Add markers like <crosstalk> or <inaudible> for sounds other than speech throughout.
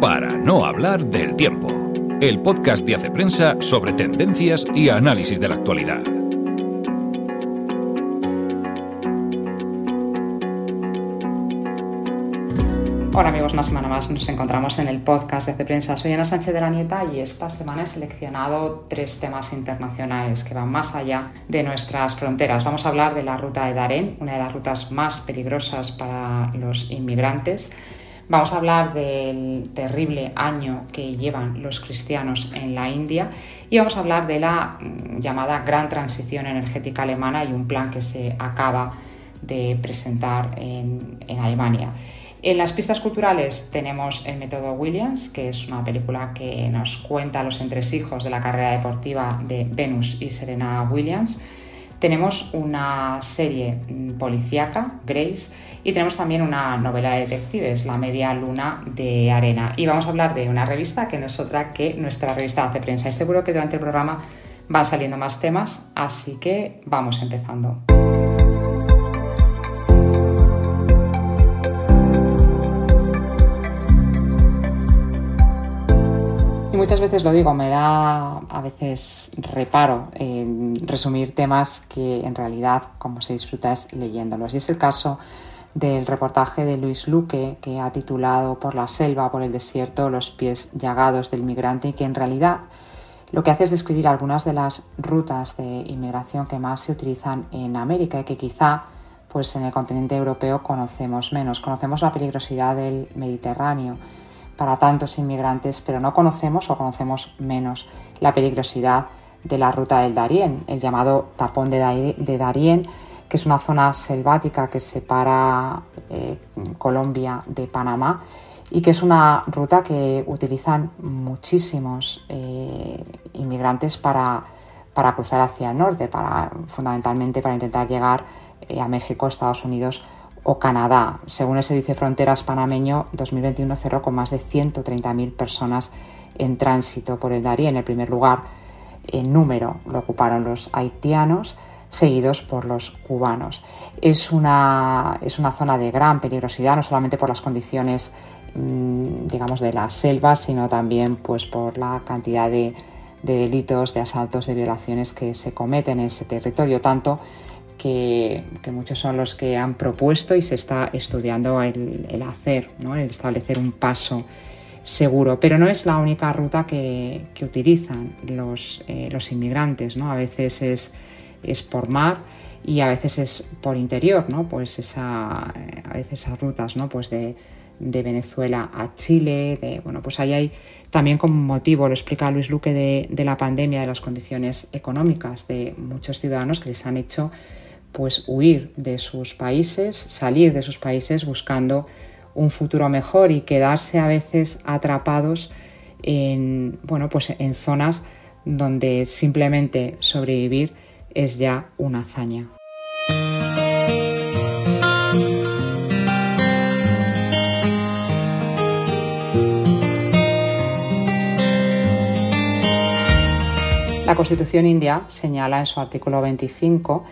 Para no hablar del tiempo, el podcast de Hace Prensa sobre tendencias y análisis de la actualidad. Hola amigos, una semana más nos encontramos en el podcast de Hace Prensa. Soy Ana Sánchez de la Nieta y esta semana he seleccionado tres temas internacionales que van más allá de nuestras fronteras. Vamos a hablar de la ruta de Darén, una de las rutas más peligrosas para los inmigrantes. Vamos a hablar del terrible año que llevan los cristianos en la India y vamos a hablar de la mm, llamada gran transición energética alemana y un plan que se acaba de presentar en, Alemania. En las pistas culturales tenemos el método Williams, que es una película que nos cuenta los entresijos de la carrera deportiva de Venus y Serena Williams. Tenemos una serie mm, policíaca, Grace, y tenemos también una novela de detectives, La Media Luna de Arena. Y vamos a hablar de una revista que no es otra que nuestra revista Hace Prensa. Y seguro que durante el programa van saliendo más temas, así que vamos empezando. Muchas veces lo digo, me da a veces reparo en resumir temas que en realidad como se disfruta es leyéndolos. Y es el caso del reportaje de Luis Luque que ha titulado Por la selva, por el desierto, los pies llagados del migrante y que en realidad lo que hace es describir algunas de las rutas de inmigración que más se utilizan en América y que quizá pues en el continente europeo conocemos menos. Conocemos la peligrosidad del Mediterráneo para tantos inmigrantes, pero no conocemos o conocemos menos la peligrosidad de la ruta del Darién, el llamado tapón de Darién, que es una zona selvática que separa eh, Colombia de Panamá y que es una ruta que utilizan muchísimos eh, inmigrantes para, para, cruzar hacia el norte, para, fundamentalmente para intentar llegar eh, a México, Estados Unidos o Canadá. Según el Servicio de Fronteras panameño, 2021 cerró con más de 130.000 personas en tránsito por el Darién. En el primer lugar, en número, lo ocuparon los haitianos, seguidos por los cubanos. Es una, es una zona de gran peligrosidad, no solamente por las condiciones, mm, digamos, de la selva, sino también pues, por la cantidad de, de delitos, de asaltos, de violaciones que se cometen en ese territorio, tanto que, muchos son los que han propuesto y se está estudiando el, hacer, el establecer un paso seguro. Pero no es la única ruta que, utilizan los, eh, los, inmigrantes, ¿no? A veces es, es, por mar y a veces es por interior, ¿no? Pues esa, a veces esas rutas, ¿no? Pues de, Venezuela a Chile, de, bueno, pues ahí hay también como motivo, lo explica Luis Luque, de, de la pandemia, de las condiciones económicas de muchos ciudadanos que les han hecho pues huir de sus países, salir de sus países buscando un futuro mejor y quedarse a veces atrapados en, bueno, pues en zonas donde simplemente sobrevivir es ya una hazaña. La Constitución india señala en su artículo 25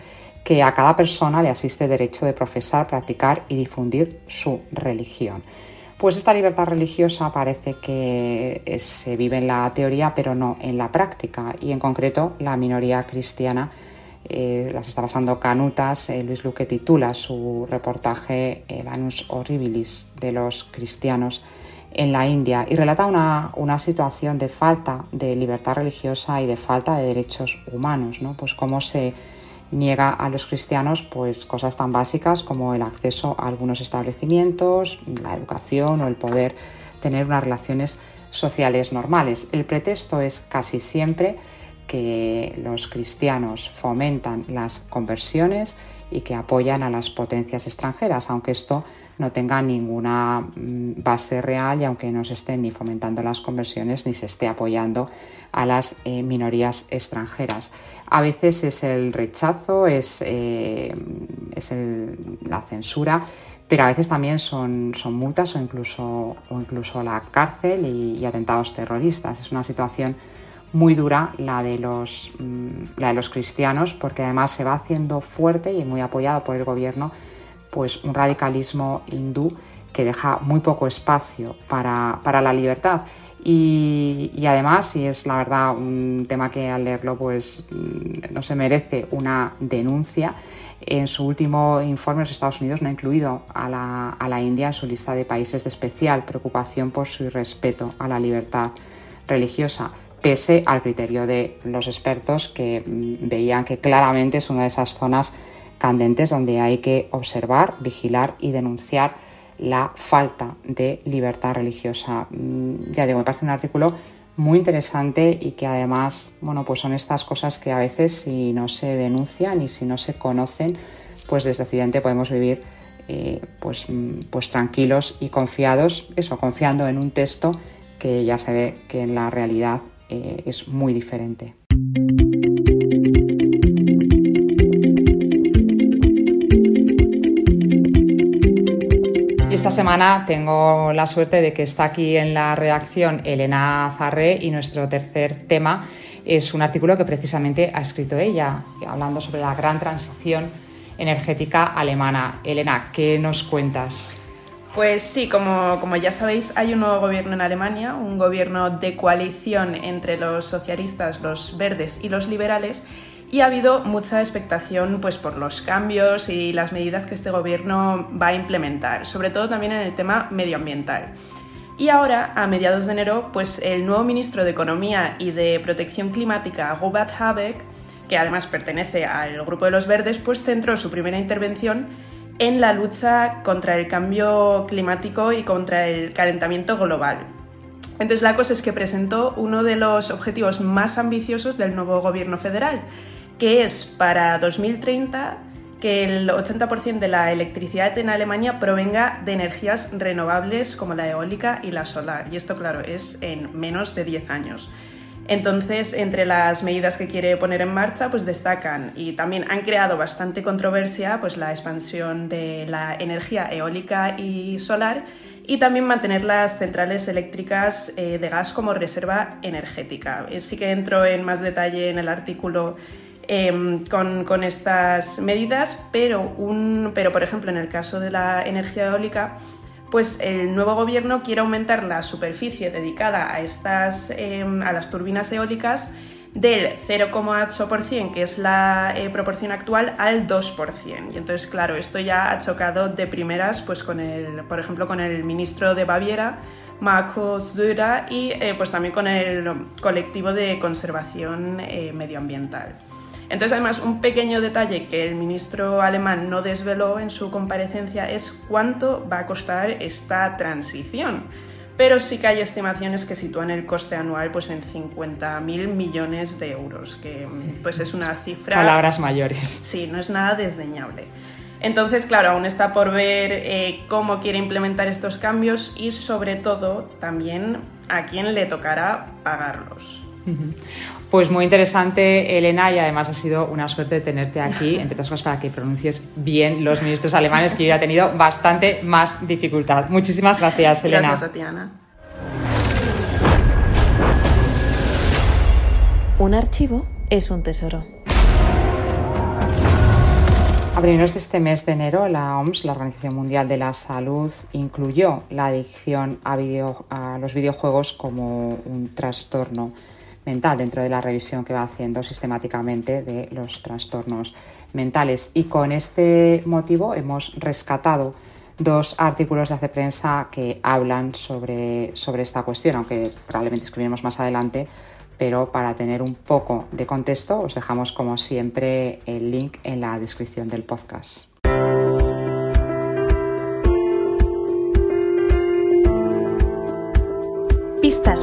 que a cada persona le asiste derecho de profesar, practicar y difundir su religión. Pues esta libertad religiosa parece que se vive en la teoría, pero no en la práctica. Y en concreto, la minoría cristiana eh, las está pasando canutas. Eh, Luis Luque titula su reportaje El Anus Horribilis de los cristianos en la India y relata una, una, situación de falta de libertad religiosa y de falta de derechos humanos, ¿no? Pues cómo se niega a los cristianos pues cosas tan básicas como el acceso a algunos establecimientos, la educación o el poder tener unas relaciones sociales normales. El pretexto es casi siempre que los cristianos fomentan las conversiones y que apoyan a las potencias extranjeras, aunque esto no tenga ninguna mm, base real y aunque no se estén ni fomentando las conversiones ni se esté apoyando a las eh, minorías extranjeras. A veces es el rechazo, es, eh, es la censura, pero a veces también son, son multas o incluso, o incluso la cárcel y, y atentados terroristas. Es una situación muy dura la de, los, mm, la de los cristianos, porque además se va haciendo fuerte y muy apoyado por el gobierno, pues un radicalismo hindú que deja muy poco espacio para, la libertad. Y, además, y es la verdad un tema que al leerlo pues mm, no se merece una denuncia, en su último informe los Estados Unidos no ha incluido a la, a la India en su lista de países de especial preocupación por su irrespeto a la libertad religiosa pese al criterio de los expertos que mm, veían que claramente es una de esas zonas candentes donde hay que observar, vigilar y denunciar la falta de libertad religiosa. Mm, ya digo, me parece un artículo muy interesante y que además, bueno, pues son estas cosas que a veces si no se denuncian y si no se conocen, pues desde Occidente podemos vivir eh, pues, mm, pues tranquilos y confiados, eso, confiando en un texto que ya se ve que en la realidad eh, es muy diferente. Esta semana tengo la suerte de que está aquí en la redacción Elena Farré y nuestro tercer tema es un artículo que precisamente ha escrito ella, hablando sobre la gran transición energética alemana. Elena, ¿qué nos cuentas? Pues sí, como, ya sabéis, hay un nuevo gobierno en Alemania, un gobierno de coalición entre los socialistas, los verdes y los liberales, y ha habido mucha expectación pues, por los cambios y las medidas que este gobierno va a implementar, sobre todo también en el tema medioambiental. Y ahora, a mediados de enero, pues el nuevo ministro de Economía y de Protección Climática, Robert Habeck, que además pertenece al grupo de los verdes, pues centró su primera intervención en la lucha contra el cambio climático y contra el calentamiento global. Entonces la cosa es que presentó uno de los objetivos más ambiciosos del nuevo gobierno federal, que es para 2030 que el 80% de la electricidad en Alemania provenga de energías renovables como la eólica y la solar. Y esto, claro, es en menos de 10 años. Entonces, entre las medidas que quiere poner en marcha, pues destacan y también han creado bastante controversia pues la expansión de la energía eólica y solar y también mantener las centrales eléctricas eh, de gas como reserva energética. Eh, sí que entro en más detalle en el artículo em, con, estas medidas, pero, un, pero por ejemplo en el caso de la energía eólica pues el nuevo gobierno quiere aumentar la superficie dedicada a, estas, em, a las turbinas eólicas del 0,8%, que es la eh, proporción actual, al 2%. Y entonces, claro, esto ya ha chocado de primeras, pues con el, por ejemplo, con el ministro de Baviera, Markus Söder, y eh, pues también con el colectivo de conservación eh, medioambiental. Entonces, además, un pequeño detalle que el ministro alemán no desveló en su comparecencia es cuánto va a costar esta transición. Pero sí que hay estimaciones que sitúan el coste anual pues, en 50.000 millones de euros, que pues, es una cifra... Palabras mayores. Sí, no es nada desdeñable. Entonces, claro, aún está por ver eh, cómo quiere implementar estos cambios y sobre todo también a quién le tocará pagarlos. Pues muy interesante, Elena, y además ha sido una suerte tenerte aquí, <laughs> entre otras cosas para que pronuncies bien los ministros alemanes, que yo ya he tenido bastante más dificultad. Muchísimas gracias, Elena. Gracias a ti, Ana. Un archivo es un tesoro. A primeros de este mes de enero, la OMS, la Organización Mundial de la Salud, incluyó la adicción a, a los videojuegos como un trastorno mental dentro de la revisión que va haciendo sistemáticamente de los trastornos mentales. Y con este motivo hemos rescatado dos artículos de Hace Prensa que hablan sobre, sobre esta cuestión, aunque probablemente escribiremos más adelante, pero para tener un poco de contexto os dejamos como siempre el link en la descripción del podcast.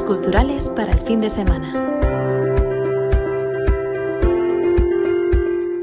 Culturales para el fin de semana.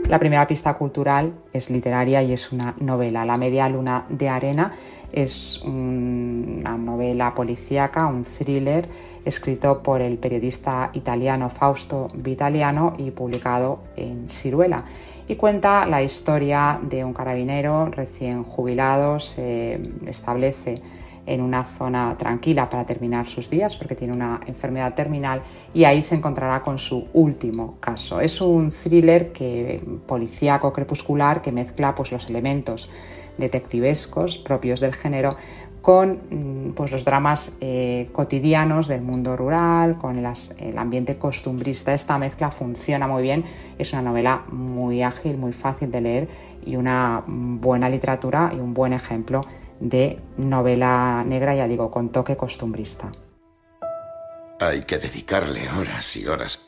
La primera pista cultural es literaria y es una novela. La media luna de arena es una novela policíaca, un thriller escrito por el periodista italiano Fausto Vitaliano y publicado en Ciruela. Y cuenta la historia de un carabinero recién jubilado, se establece en una zona tranquila para terminar sus días porque tiene una enfermedad terminal y ahí se encontrará con su último caso. Es un thriller que, policíaco crepuscular que mezcla pues, los elementos detectivescos propios del género con mm, pues, los dramas eh, cotidianos del mundo rural, con el, el, ambiente costumbrista. Esta mezcla funciona muy bien, es una novela muy ágil, muy fácil de leer y una buena literatura y un buen ejemplo de novela negra, ya digo, con toque costumbrista. Hay que dedicarle horas y horas.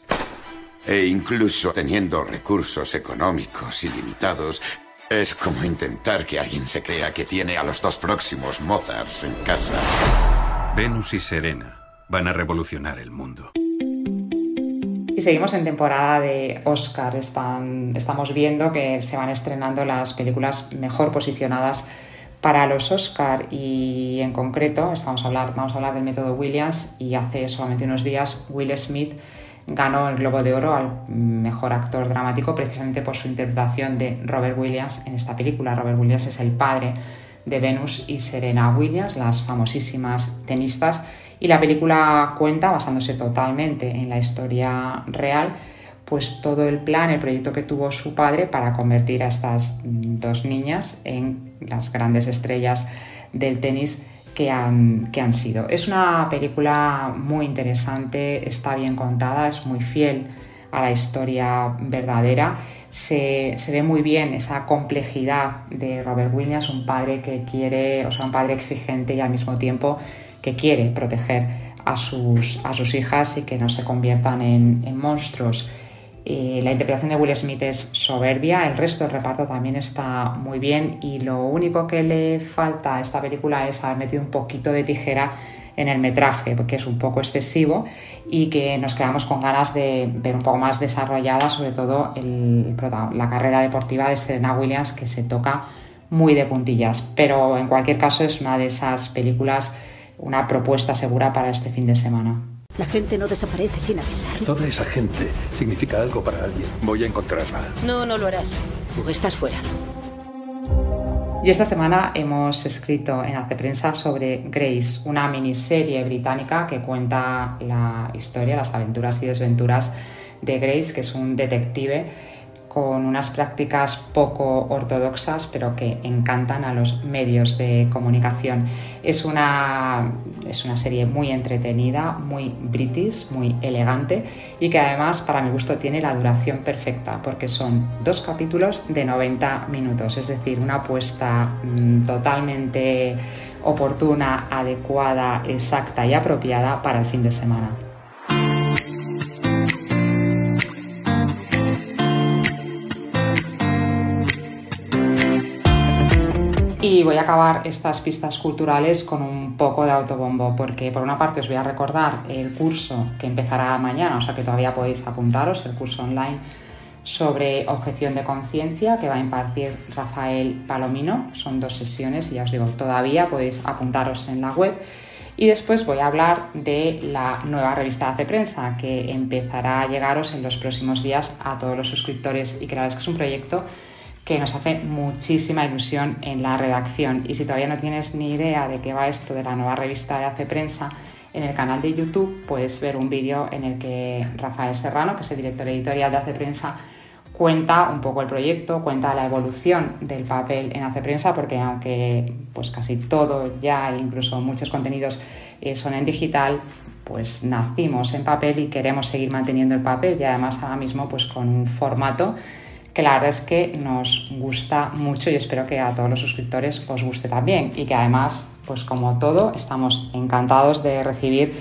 E incluso teniendo recursos económicos ilimitados, es como intentar que alguien se crea que tiene a los dos próximos Mozarts en casa. Venus y Serena van a revolucionar el mundo. Y seguimos en temporada de Oscar. Están, estamos viendo que se van estrenando las películas mejor posicionadas para los Oscar y en concreto estamos a hablar, vamos a hablar del método Williams y hace solamente unos días Will Smith ganó el Globo de Oro al mejor actor dramático precisamente por su interpretación de Robert Williams en esta película. Robert Williams es el padre de Venus y Serena Williams, las famosísimas tenistas, y la película cuenta, basándose totalmente en la historia real, pues todo el plan, el proyecto que tuvo su padre para convertir a estas dos niñas en las grandes estrellas del tenis que han, que han sido. Es una película muy interesante, está bien contada, es muy fiel a la historia verdadera. Se, se, ve muy bien esa complejidad de Robert Williams, un padre que quiere, o sea, un padre exigente y al mismo tiempo que quiere proteger a sus, a sus hijas y que no se conviertan en, en monstruos. Eh, la interpretación de Will Smith es soberbia, el resto del reparto también está muy bien y lo único que le falta a esta película es haber metido un poquito de tijera en el metraje, porque es un poco excesivo y que nos quedamos con ganas de ver un poco más desarrollada, sobre todo la carrera deportiva de Serena Williams, que se toca muy de puntillas. Pero en cualquier caso es una de esas películas, una propuesta segura para este fin de semana. La gente no desaparece sin avisar. Toda esa gente significa algo para alguien. Voy a encontrarla. No, no lo harás. Tú estás fuera. Y esta semana hemos escrito en Hace Prensa sobre Grace, una miniserie británica que cuenta la historia, las aventuras y desventuras de Grace, que es un detective con unas prácticas poco ortodoxas, pero que encantan a los medios de comunicación. Es una, es una serie muy entretenida, muy british, muy elegante y que además, para mi gusto, tiene la duración perfecta, porque son dos capítulos de 90 minutos, es decir, una apuesta mm, totalmente oportuna, adecuada, exacta y apropiada para el fin de semana. Y voy a acabar estas pistas culturales con un poco de autobombo, porque por una parte os voy a recordar el curso que empezará mañana, o sea que todavía podéis apuntaros, el curso online sobre objeción de conciencia que va a impartir Rafael Palomino. Son dos sesiones y ya os digo, todavía podéis apuntaros en la web. Y después voy a hablar de la nueva revista de prensa que empezará a llegaros en los próximos días a todos los suscriptores y creadores, que es un proyecto que nos hace muchísima ilusión en la redacción. Y si todavía no tienes ni idea de qué va esto de la nueva revista de Hace Prensa, en el canal de YouTube puedes ver un vídeo en el que Rafael Serrano, que es el director editorial de Hace Prensa, cuenta un poco el proyecto, cuenta la evolución del papel en Hace Prensa, porque aunque pues casi todo ya, incluso muchos contenidos eh, son en digital, pues nacimos en papel y queremos seguir manteniendo el papel y además ahora mismo pues con un formato que la verdad es que nos gusta mucho y espero que a todos los suscriptores os guste también y que además, pues como todo, estamos encantados de recibir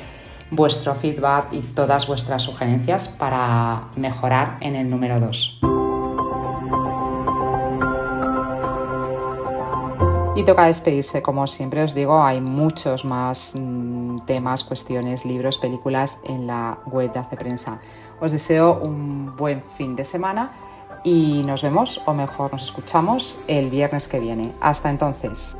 vuestro feedback y todas vuestras sugerencias para mejorar en el número 2. Y toca despedirse, como siempre os digo, hay muchos más mm, temas, cuestiones, libros, películas en la web de Hace Prensa. Os deseo un buen fin de semana y nos vemos, o mejor nos escuchamos, el viernes que viene. Hasta entonces.